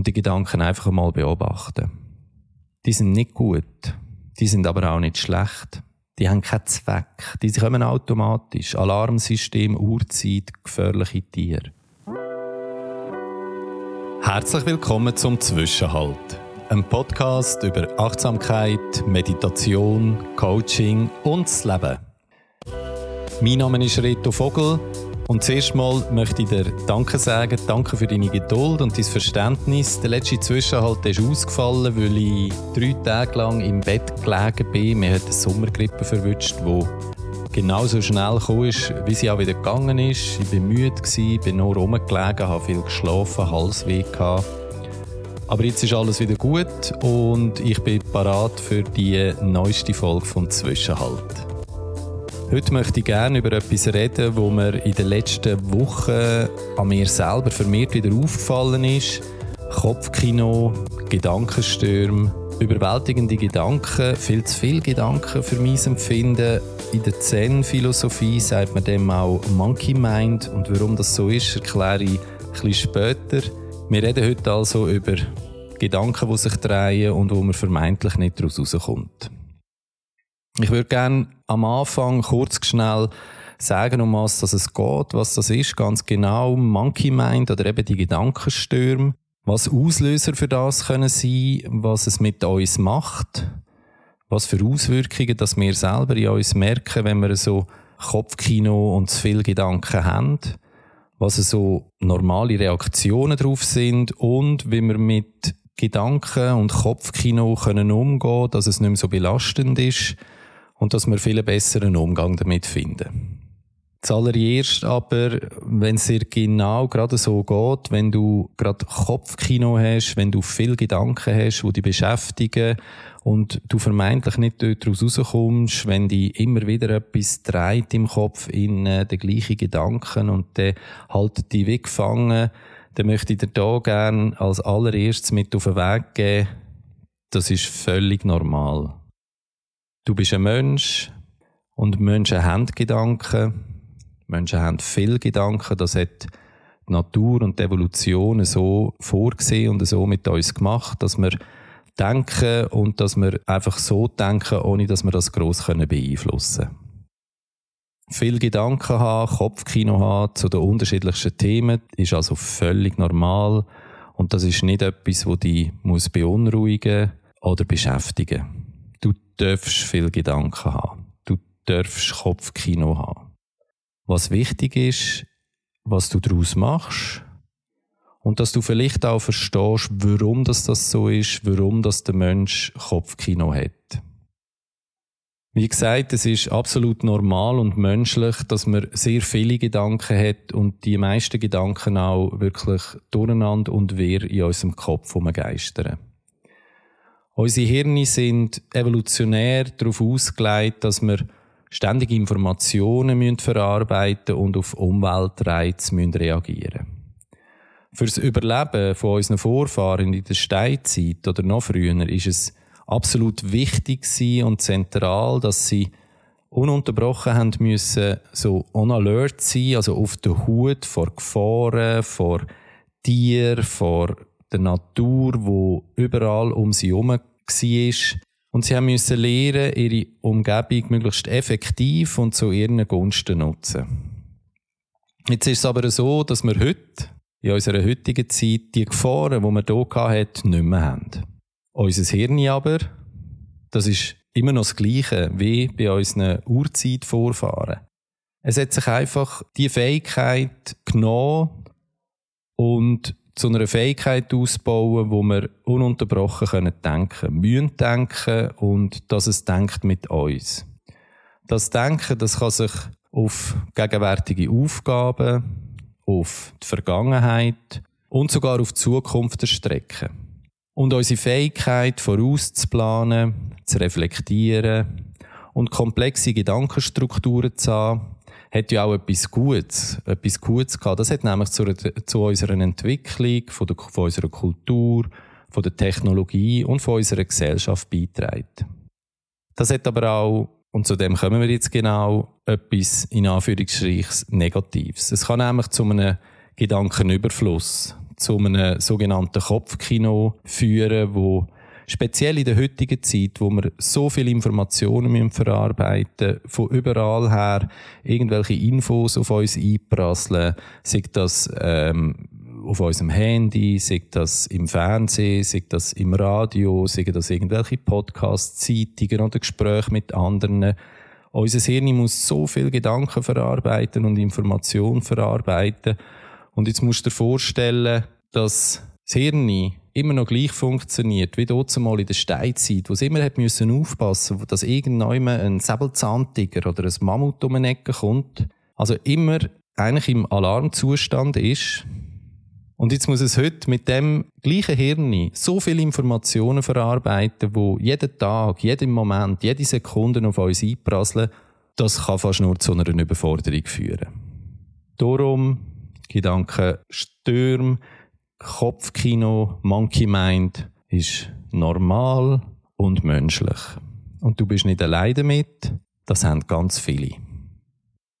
und die Gedanken einfach mal beobachten. Die sind nicht gut, die sind aber auch nicht schlecht. Die haben keinen Zweck. Die kommen automatisch. Alarmsystem, Uhrzeit, gefährliche Tiere. Herzlich willkommen zum Zwischenhalt. Ein Podcast über Achtsamkeit, Meditation, Coaching und das Leben. Mein Name ist Reto Vogel und zuerst mal möchte ich dir Danke sagen. Danke für deine Geduld und dein Verständnis. Der letzte Zwischenhalt ist ausgefallen, weil ich drei Tage lang im Bett gelegen bin. Mir hat eine Sommergrippe verwünscht, die genauso schnell ist, wie sie auch wieder gegangen ist. Ich war müde, bin nur rumgelegen, habe viel geschlafen, Halsweh gehabt. Aber jetzt ist alles wieder gut und ich bin parat für die neueste Folge vom Zwischenhalt. Heute möchte ich gerne über etwas reden, wo mir in den letzten Wochen an mir selber vermehrt wieder aufgefallen ist. Kopfkino, Gedankenstürme, überwältigende Gedanken, viel zu viele Gedanken für mein Empfinden. In der Zen-Philosophie sagt man dem auch Monkey Mind und warum das so ist, erkläre ich bisschen später. Wir reden heute also über Gedanken, die sich drehen und wo man vermeintlich nicht daraus rauskommt. Ich würde gerne am Anfang kurz schnell sagen, um was es geht, was das ist, ganz genau. Monkey Mind oder eben die Gedankenstürme. Was Auslöser für das können sein, was es mit uns macht, was für Auswirkungen, dass wir selber in uns merken, wenn wir so Kopfkino und zu viele Gedanken haben, was so normale Reaktionen drauf sind und wie wir mit Gedanken und Kopfkino können umgehen, dass es nicht mehr so belastend ist und dass wir viel besseren Umgang damit finden. Zuallererst aber, wenn es dir genau gerade so geht, wenn du gerade Kopfkino hast, wenn du viel Gedanken hast, die dich beschäftigen und du vermeintlich nicht daraus rauskommst, wenn dich immer wieder etwas dreht im Kopf in äh, den gleichen Gedanken und der haltet dich weggefangen, dann möchte ich dir da gerne als allererstes mit auf den Weg geben, das ist völlig normal. Du bist ein Mensch und Menschen haben Gedanken. Menschen haben viel Gedanken. Das hat die Natur und die Evolution so vorgesehen und so mit uns gemacht, dass wir denken und dass wir einfach so denken, ohne dass wir das gross beeinflussen können. Viel Gedanken haben, Kopfkino haben zu den unterschiedlichsten Themen ist also völlig normal und das ist nicht etwas, das dich beunruhigen oder beschäftigen muss darfst viel Gedanken haben. Du darfst Kopfkino haben. Was wichtig ist, was du daraus machst und dass du vielleicht auch verstehst, warum das, das so ist, warum das der Mensch Kopfkino hat. Wie gesagt, es ist absolut normal und menschlich, dass man sehr viele Gedanken hat und die meisten Gedanken auch wirklich durcheinander und wir in unserem Kopf umgeistern. Unsere Hirne sind evolutionär darauf ausgelegt, dass wir ständig Informationen verarbeiten und auf Umweltreize reagieren müssen. Für das Überleben von unseren Vorfahren in der Steinzeit oder noch früher ist es absolut wichtig und zentral, dass sie ununterbrochen haben müssen, so on alert sein, also auf der Hut vor Gefahren, vor Tieren, vor der Natur, wo überall um sie herum war. Und sie mussten lernen, ihre Umgebung möglichst effektiv und zu ihren Gunsten nutzen. Jetzt ist es aber so, dass wir heute, in unserer heutigen Zeit, die Gefahren, die wir hier hatten, nicht mehr haben. Unser Hirn aber, das ist immer noch das Gleiche wie bei unseren Urzeitvorfahren. Es hat sich einfach die Fähigkeit genommen und zu einer Fähigkeit ausbauen, wo wir ununterbrochen können denken, müssen denken und dass es denkt mit uns. Das Denken, das kann sich auf gegenwärtige Aufgaben, auf die Vergangenheit und sogar auf die Zukunft erstrecken. Und unsere Fähigkeit, vorauszuplanen, zu reflektieren und komplexe Gedankenstrukturen zu haben, hat ja auch etwas Gutes, etwas Gutes gehabt. Das hat nämlich zu, zu unserer Entwicklung, von, der, von unserer Kultur, von der Technologie und von unserer Gesellschaft beitragen. Das hat aber auch, und zu dem kommen wir jetzt genau, etwas in Anführungsstrichen Negatives. Es kann nämlich zu einem Gedankenüberfluss, zu einem sogenannten Kopfkino führen, wo speziell in der heutigen Zeit, wo wir so viele Informationen müssen verarbeiten von überall her irgendwelche Infos auf uns einprasseln, sei das ähm, auf unserem Handy, sei das im Fernsehen, sei das im Radio, sei das irgendwelche Podcasts, Zeitungen oder Gespräche mit anderen. Unser Hirn muss so viel Gedanken verarbeiten und Informationen verarbeiten. Und jetzt musst du dir vorstellen, dass das Hirn immer noch gleich funktioniert, wie dort mal in der Steinzeit, wo es immer hat müssen aufpassen dass irgendwann ein Säbelzahntiger oder ein Mammut um eine Ecke kommt. Also immer eigentlich im Alarmzustand ist, und jetzt muss es heute mit dem gleichen Hirn so viele Informationen verarbeiten, wo jeden Tag, jeden Moment, jede Sekunde auf uns einprasseln, das kann fast nur zu einer Überforderung führen. Darum Gedanken Stürm, Kopfkino, Monkey Mind ist normal und menschlich. Und du bist nicht allein damit, das haben ganz viele.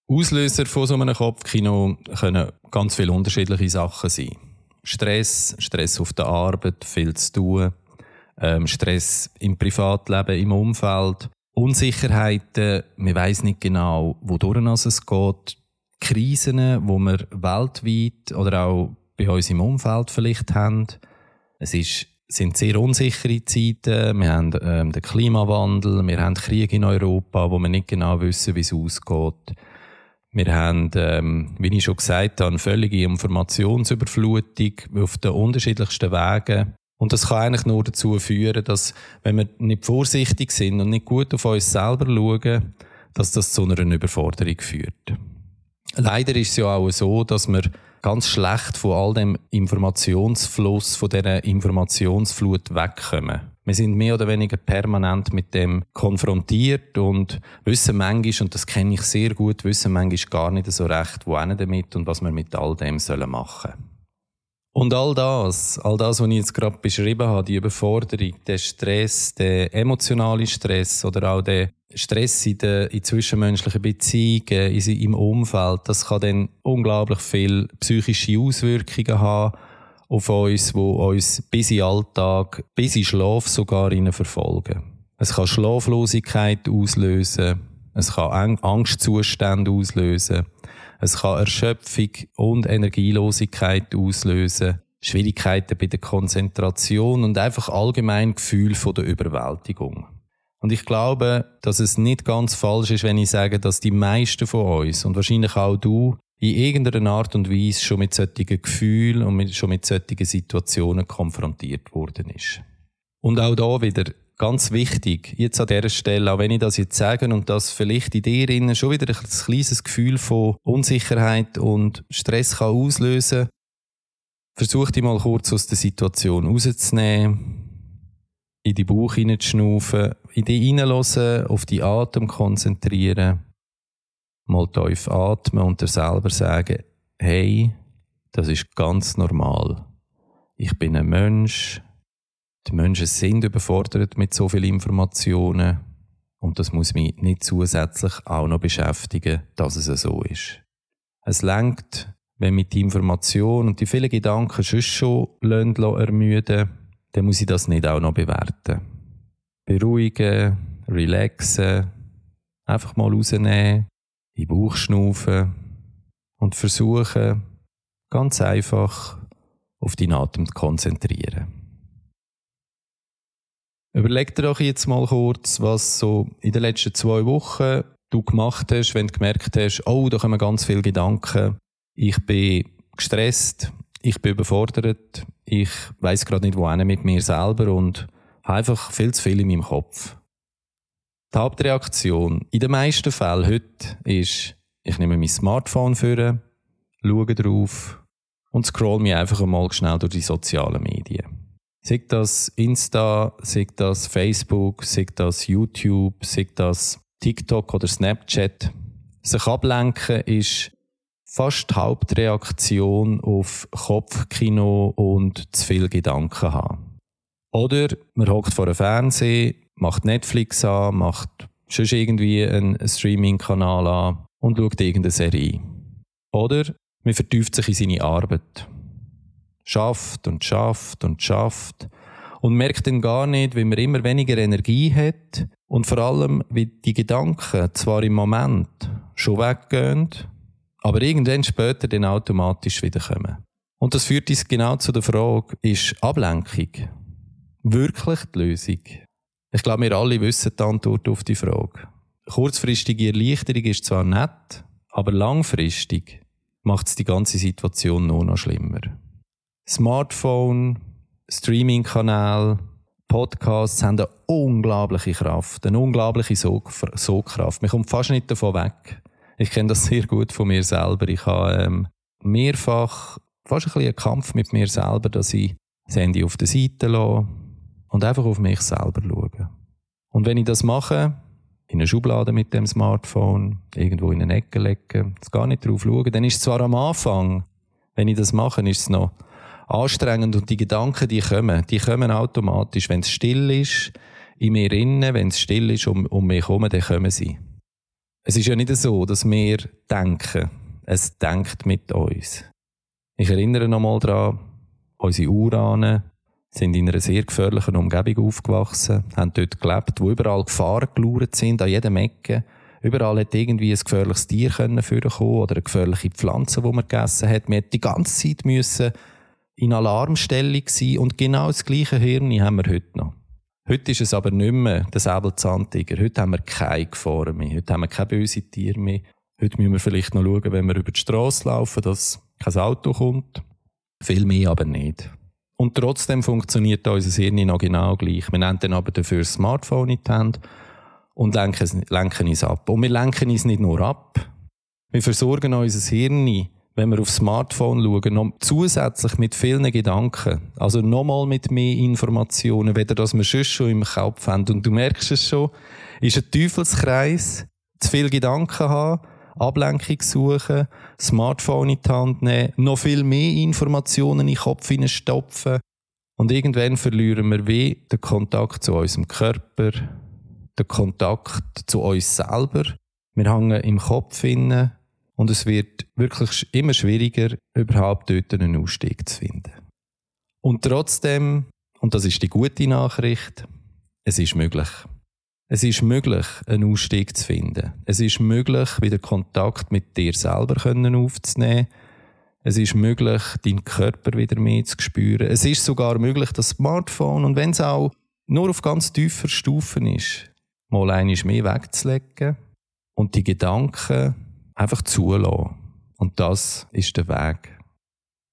Auslöser von so einem Kopfkino können ganz viele unterschiedliche Sachen sein. Stress, Stress auf der Arbeit, viel zu tun, ähm, Stress im Privatleben, im Umfeld, Unsicherheiten, man weiß nicht genau, wodurch es geht, Krisen, wo wir weltweit oder auch bei uns im Umfeld vielleicht haben. Es ist, sind sehr unsichere Zeiten. Wir haben ähm, den Klimawandel, wir haben Krieg in Europa, wo wir nicht genau wissen, wie es ausgeht. Wir haben, ähm, wie ich schon gesagt habe, eine völlige Informationsüberflutung auf den unterschiedlichsten Wegen. Und das kann eigentlich nur dazu führen, dass, wenn wir nicht vorsichtig sind und nicht gut auf uns selber schauen, dass das zu einer Überforderung führt. Leider ist es ja auch so, dass wir ganz schlecht von all dem Informationsfluss, von dieser Informationsflut wegkommen. Wir sind mehr oder weniger permanent mit dem konfrontiert und wissen manchmal, und das kenne ich sehr gut, wissen manchmal gar nicht so recht, wo damit und was wir mit all dem sollen machen und all das, all das, was ich jetzt gerade beschrieben habe, die Überforderung, der Stress, der emotionale Stress oder auch der Stress in, den, in zwischenmenschlichen Beziehungen, im Umfeld, das kann dann unglaublich viel psychische Auswirkungen haben auf uns, wo uns bis in Alltag, bis in Schlaf sogar verfolgen. Es kann Schlaflosigkeit auslösen, es kann Angstzustände auslösen, es kann Erschöpfung und Energielosigkeit auslösen, Schwierigkeiten bei der Konzentration und einfach allgemein Gefühl von der Überwältigung. Und ich glaube, dass es nicht ganz falsch ist, wenn ich sage, dass die meisten von uns und wahrscheinlich auch du in irgendeiner Art und Weise schon mit solchen Gefühlen und mit, schon mit solchen Situationen konfrontiert worden ist. Und auch da wieder ganz wichtig, jetzt an dieser Stelle, auch wenn ich das jetzt sage und das vielleicht in dir innen schon wieder ein kleines Gefühl von Unsicherheit und Stress kann auslösen, versuch dich mal kurz aus der Situation rauszunehmen, in die Bauch hineinzuschnaufen, in dich hineinlassen, auf die Atem konzentrieren mal tief atmen und dir selber sagen, hey, das ist ganz normal. Ich bin ein Mensch. Die Menschen sind überfordert mit so vielen Informationen und das muss mich nicht zusätzlich auch noch beschäftigen, dass es so ist. Es lenkt, wenn mit die Information und die vielen Gedanken schon schon ermüden, dann muss ich das nicht auch noch bewerten. Beruhigen, relaxen, einfach mal rausnehmen, in den Bauch schnaufen und versuchen, ganz einfach auf deinen Atem zu konzentrieren. Überleg dir doch jetzt mal kurz, was so in den letzten zwei Wochen du gemacht hast, wenn du gemerkt hast, oh, da kommen ganz viele Gedanken. Ich bin gestresst, ich bin überfordert, ich weiß gerade nicht, wohin mit mir selber und habe einfach viel zu viel in meinem Kopf. Die Hauptreaktion in den meisten Fällen heute ist, ich nehme mein Smartphone vor, schaue drauf und scroll mich einfach einmal schnell durch die sozialen Medien. Sei das Insta, sei das Facebook, sei das YouTube, sei das TikTok oder Snapchat. Sich ablenken ist fast die Hauptreaktion auf Kopfkino und zu viel Gedanken haben. Oder man hockt vor einem Fernseher, macht Netflix an, macht schon irgendwie einen Streaming-Kanal an und schaut irgendeine Serie. Oder man vertieft sich in seine Arbeit. schafft und schafft und schafft und merkt dann gar nicht, wie man immer weniger Energie hat und vor allem, wie die Gedanken zwar im Moment schon weggehen, aber irgendwann später dann automatisch wiederkommen. Und das führt uns genau zu der Frage, ist Ablenkung wirklich die Lösung? Ich glaube, wir alle wissen die Antwort auf die Frage. Kurzfristige Erleichterung ist zwar nett, aber langfristig macht es die ganze Situation nur noch schlimmer. Smartphone, Streaming-Kanal, Podcasts haben eine unglaubliche Kraft, eine unglaubliche Sogkraft. Man kommt fast nicht davon weg. Ich kenne das sehr gut von mir selber. Ich habe ähm, mehrfach fast ein bisschen einen Kampf mit mir selber, dass ich das Handy auf der Seite lasse und einfach auf mich selber schaue. Und wenn ich das mache, in eine Schublade mit dem Smartphone, irgendwo in eine Ecke legen, gar nicht drauf schauen, dann ist es zwar am Anfang, wenn ich das mache, ist es noch anstrengend und die Gedanken, die kommen, die kommen automatisch. Wenn es still ist, in mir innen, wenn es still ist um, um mich herum, dann kommen sie. Es ist ja nicht so, dass wir denken. Es denkt mit uns. Ich erinnere nochmal daran, unsere Urahnen sind in einer sehr gefährlichen Umgebung aufgewachsen, haben dort gelebt, wo überall Gefahren gelauert sind, an jedem Ecke. Überall hätte irgendwie ein gefährliches Tier können oder eine gefährliche Pflanze, die man gegessen hat. Man hätte die ganze Zeit müssen in Alarmstellung sein und genau das gleiche Hirn haben wir heute noch. Heute ist es aber nicht mehr der Säbelzahntiger. Heute haben wir keine Gefahren mehr. Heute haben wir keine bösen Tiere mehr. Heute müssen wir vielleicht noch schauen, wenn wir über die Straße laufen, dass kein Auto kommt. Viel mehr aber nicht. Und trotzdem funktioniert unser Hirn noch genau gleich. Wir nehmen dann aber dafür das Smartphone in die Hand und lenken, lenken es ab. Und wir lenken es nicht nur ab, wir versorgen unser Hirn wenn wir aufs Smartphone schauen, noch zusätzlich mit vielen Gedanken. Also nochmal mit mehr Informationen, weder das wir sonst schon im Kopf haben. Und du merkst es schon, ist ein Teufelskreis, zu viel Gedanken haben, Ablenkung suchen, Smartphone in die Hand nehmen, noch viel mehr Informationen in den Kopf stopfen. Und irgendwann verlieren wir wie den Kontakt zu unserem Körper, den Kontakt zu uns selber. Wir hängen im Kopf inne und es wird wirklich immer schwieriger, überhaupt dort einen Ausstieg zu finden. Und trotzdem, und das ist die gute Nachricht, es ist möglich. Es ist möglich, einen Ausstieg zu finden. Es ist möglich, wieder Kontakt mit dir selber aufzunehmen. Es ist möglich, deinen Körper wieder mehr zu spüren. Es ist sogar möglich, das Smartphone, und wenn es auch nur auf ganz tiefer Stufen ist, mal einiges mehr wegzulegen und die Gedanken einfach zulassen. Und das ist der Weg.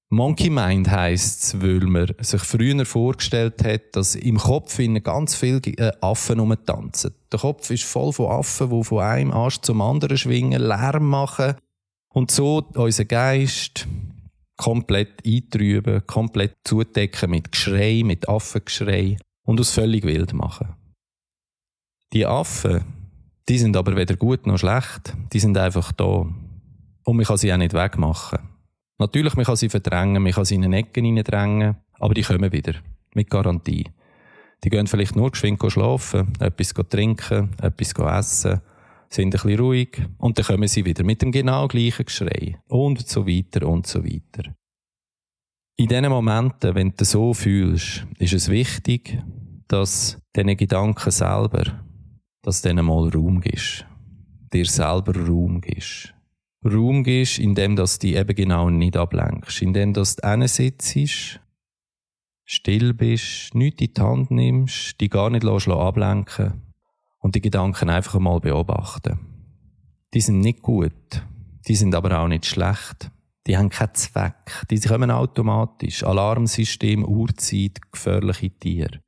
Monkey Mind heisst es, weil man sich früher vorgestellt hat, dass im Kopf ganz viele äh, Affen rumtanzen. Der Kopf ist voll von Affen, die von einem Ast zum anderen schwingen, Lärm machen und so unseren Geist komplett eintrüben, komplett zudecken mit Geschrei, mit Affengeschrei und uns völlig wild machen. Die Affen, die sind aber weder gut noch schlecht. Die sind einfach da. Und man kann sie auch nicht wegmachen. Natürlich, man kann sie verdrängen, man kann sie in eine Ecke hineindrängen, aber die kommen wieder. Mit Garantie. Die gehen vielleicht nur geschwind schlafen, etwas trinken, etwas essen, sind ein bisschen ruhig und dann kommen sie wieder mit dem genau gleichen Geschrei und so weiter und so weiter. In diesen Momenten, wenn du so fühlst, ist es wichtig, dass deine Gedanken selber dass du denen mal Raum gibst. Dir selber Raum gibst. Raum gibst, indem du dich eben genau nicht ablenkst. Indem du sitzt, still bist, nichts in die Hand nimmst, dich gar nicht ablenken und die Gedanken einfach mal beobachten. Die sind nicht gut, die sind aber auch nicht schlecht. Die haben keinen Zweck. Die kommen automatisch. Alarmsystem, Uhrzeit, gefährliche Tiere.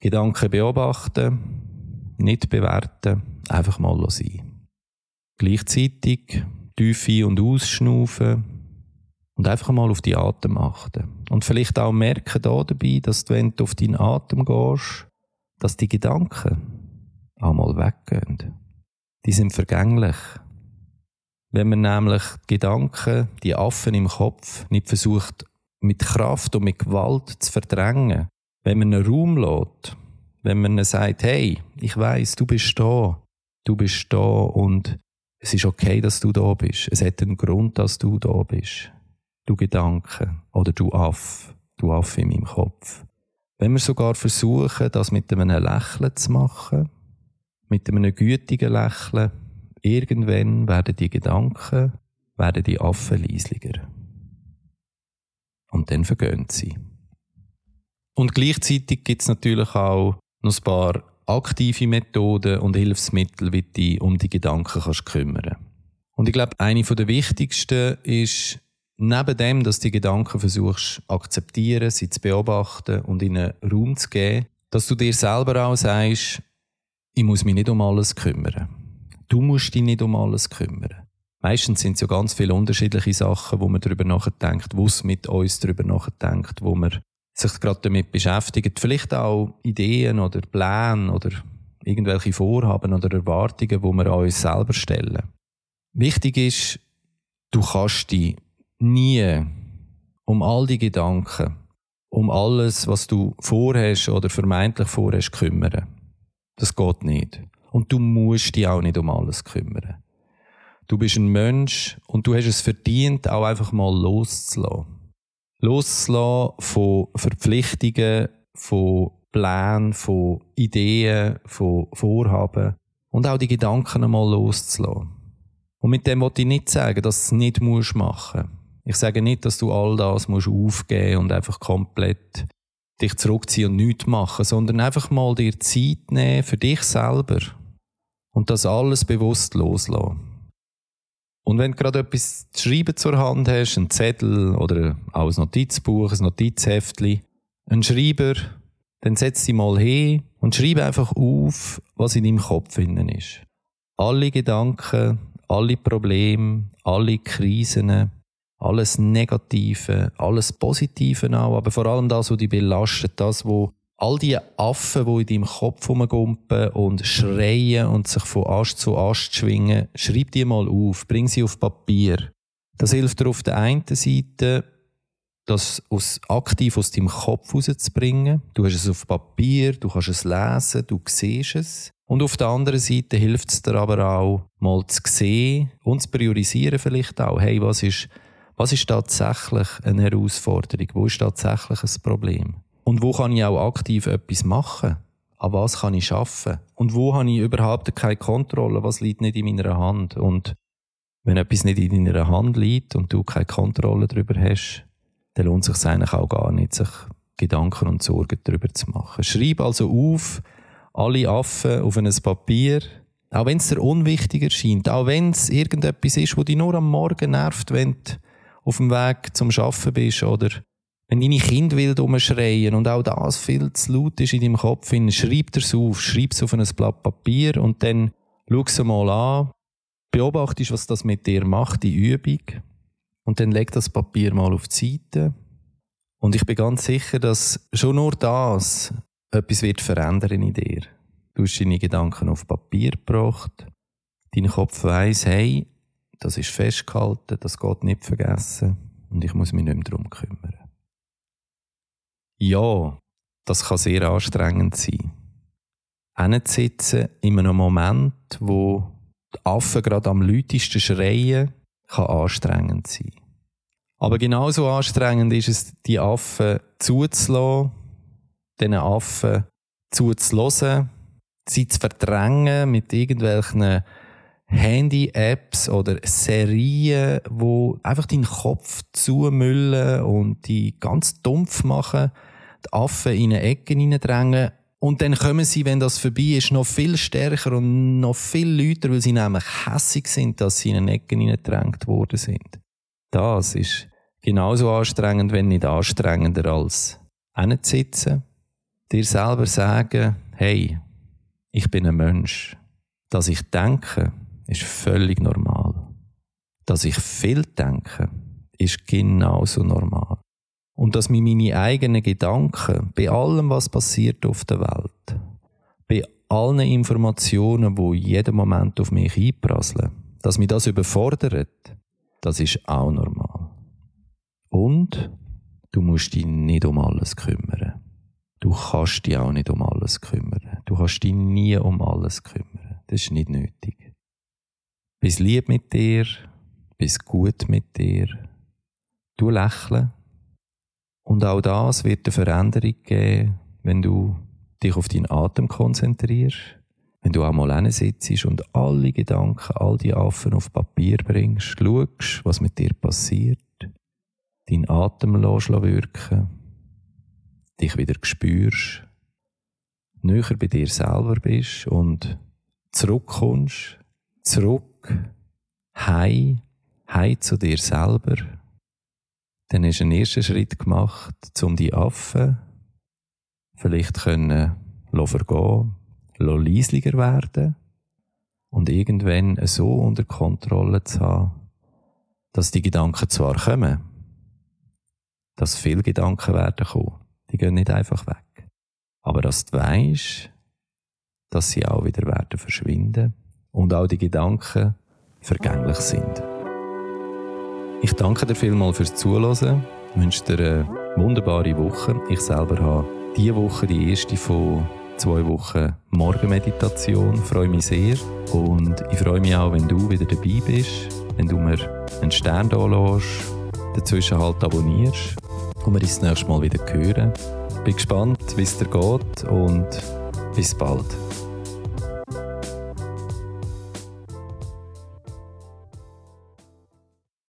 Gedanken beobachten, nicht bewerten, einfach mal sein. Gleichzeitig tief ein- und ausschnaufen und einfach mal auf die Atem achten. Und vielleicht auch merken da dabei, dass wenn du auf deinen Atem gehst, dass die Gedanken auch mal weggehen. Die sind vergänglich. Wenn man nämlich die Gedanken, die Affen im Kopf, nicht versucht, mit Kraft und mit Gewalt zu verdrängen, wenn man einen Raum lässt, wenn man sagt, hey, ich weiß, du bist da, du bist da und es ist okay, dass du da bist. Es hat einen Grund, dass du da bist. Du Gedanke oder du Aff du Affe in meinem Kopf. Wenn wir sogar versuchen, das mit einem Lächeln zu machen, mit einem gütigen Lächeln, irgendwann werden die Gedanken, werden die Affen leisliger. Und dann vergehen sie. Und gleichzeitig gibt es natürlich auch noch ein paar aktive Methoden und Hilfsmittel, wie du dich um die Gedanken kannst kümmern Und ich glaube, eine der wichtigsten ist, neben dem, dass du die Gedanken versuchst akzeptieren, sie zu beobachten und ihnen Raum zu geben, dass du dir selber auch sagst, ich muss mich nicht um alles kümmern. Du musst dich nicht um alles kümmern. Meistens sind es ja ganz viele unterschiedliche Sachen, wo man darüber nachdenkt, wo es mit uns darüber nachdenkt, wo man sich gerade damit beschäftigt. Vielleicht auch Ideen oder Pläne oder irgendwelche Vorhaben oder Erwartungen, wo wir an uns selber stellen. Wichtig ist, du kannst dich nie um all die Gedanken, um alles, was du vorhast oder vermeintlich vorhast, kümmern. Das geht nicht. Und du musst dich auch nicht um alles kümmern. Du bist ein Mensch und du hast es verdient, auch einfach mal loszulassen loszulassen von Verpflichtungen, von Plänen, von Ideen, von Vorhaben und auch die Gedanken einmal loszulassen. Und mit dem wollte ich nicht sagen, dass du es nicht machen musst. Ich sage nicht, dass du all das musst aufgeben und einfach komplett dich zurückziehen und nichts machen, sondern einfach mal dir Zeit nehmen für dich selber und das alles bewusst loslassen. Und wenn du gerade etwas zu schreiben zur Hand hast, einen Zettel oder auch ein Notizbuch, ein Notizheftchen, einen Schreiber, dann setz dich mal hin und schreib einfach auf, was in deinem Kopf innen ist. Alle Gedanken, alle Probleme, alle Krisen, alles Negative, alles Positive auch, aber vor allem das, was dich belastet, das, was all die Affen, die in deinem Kopf rumgumpen und schreien und sich von Ast zu Ast schwingen, schreib die mal auf, bring sie auf Papier. Das hilft dir auf der einen Seite, das aus, aktiv aus deinem Kopf rauszubringen. Du hast es auf Papier, du kannst es lesen, du siehst es. Und auf der anderen Seite hilft es dir aber auch, mal zu sehen und zu priorisieren vielleicht auch. Hey, was ist, was ist tatsächlich eine Herausforderung? Wo ist tatsächlich ein Problem? Und wo kann ich auch aktiv etwas machen? An was kann ich schaffen? Und wo habe ich überhaupt keine Kontrolle? Was liegt nicht in meiner Hand? Und wenn etwas nicht in deiner Hand liegt und du keine Kontrolle darüber hast, dann lohnt es sich eigentlich auch gar nicht, sich Gedanken und Sorgen darüber zu machen. Schreib also auf, alle Affen auf ein Papier, auch wenn es dir unwichtig erscheint, auch wenn es irgendetwas ist, wo dich nur am Morgen nervt, wenn du auf dem Weg zum Arbeiten bist oder wenn deine Kinder wild umschreien und auch das viel zu laut ist in deinem Kopf, schreib es auf, schreib es auf ein Blatt Papier und dann schau es mal an, beobachtest, was das mit dir macht, die Übung. Und dann leg das Papier mal auf die Seite. Und ich bin ganz sicher, dass schon nur das etwas wird verändern in dir. Du hast deine Gedanken auf Papier gebracht, dein Kopf weiss, hey, das ist festgehalten, das geht nicht vergessen. Und ich muss mich nicht mehr darum kümmern. Ja, das kann sehr anstrengend sein. Hinsitzen in einem Moment, wo die Affen gerade am lautesten schreien, kann anstrengend sein. Aber genauso anstrengend ist es, die Affen zuzulassen, diesen Affen zuzulassen, sie zu verdrängen mit irgendwelchen Handy-Apps oder Serien, wo einfach deinen Kopf zumüllen und die ganz dumpf machen die Affen in eine Ecke hineindrängen. Und dann kommen sie, wenn das vorbei ist, noch viel stärker und noch viel lauter, weil sie nämlich hässig sind, dass sie in eine Ecke hineingedrängt worden sind. Das ist genauso anstrengend, wenn nicht anstrengender als sitzen, dir selber sagen, hey, ich bin ein Mensch. Dass ich denke, ist völlig normal. Dass ich viel denke, ist genauso normal. Und dass mir meine eigenen Gedanken bei allem, was passiert auf der Welt, bei allen Informationen, wo jeden Moment auf mich einprasseln, dass mich das überfordert, das ist auch normal. Und du musst dich nicht um alles kümmern. Du kannst dich auch nicht um alles kümmern. Du kannst dich nie um alles kümmern. Das ist nicht nötig. Bist lieb mit dir, bist gut mit dir. Du lächeln Und auch das wird eine Veränderung geben, wenn du dich auf deinen Atem konzentrierst, wenn du auch mal sitzt und alle Gedanken, all die Affen auf Papier bringst, schaust, was mit dir passiert, deinen Atem wirken, dich wieder spürst, näher bei dir selber bist und zurückkommst, zurück, heim, heim zu dir selber, dann hast du einen ersten Schritt gemacht, um die Affen vielleicht können vergehen, leislicher werden und irgendwann so unter Kontrolle zu haben, dass die Gedanken zwar kommen, dass viele Gedanken werden kommen, die gehen nicht einfach weg, aber dass du weisst, dass sie auch wieder werden verschwinden und auch die Gedanken vergänglich sind. Ich danke dir vielmals fürs Zuhören, wünsche dir eine wunderbare Woche. Ich selber habe diese Woche die erste von zwei Wochen Morgenmeditation. Ich freue mich sehr und ich freue mich auch, wenn du wieder dabei bist, wenn du mir einen Stern da lässt, dazwischen halt abonnierst und wir uns das nächste Mal wieder hören. Ich bin gespannt, wie es dir geht und bis bald.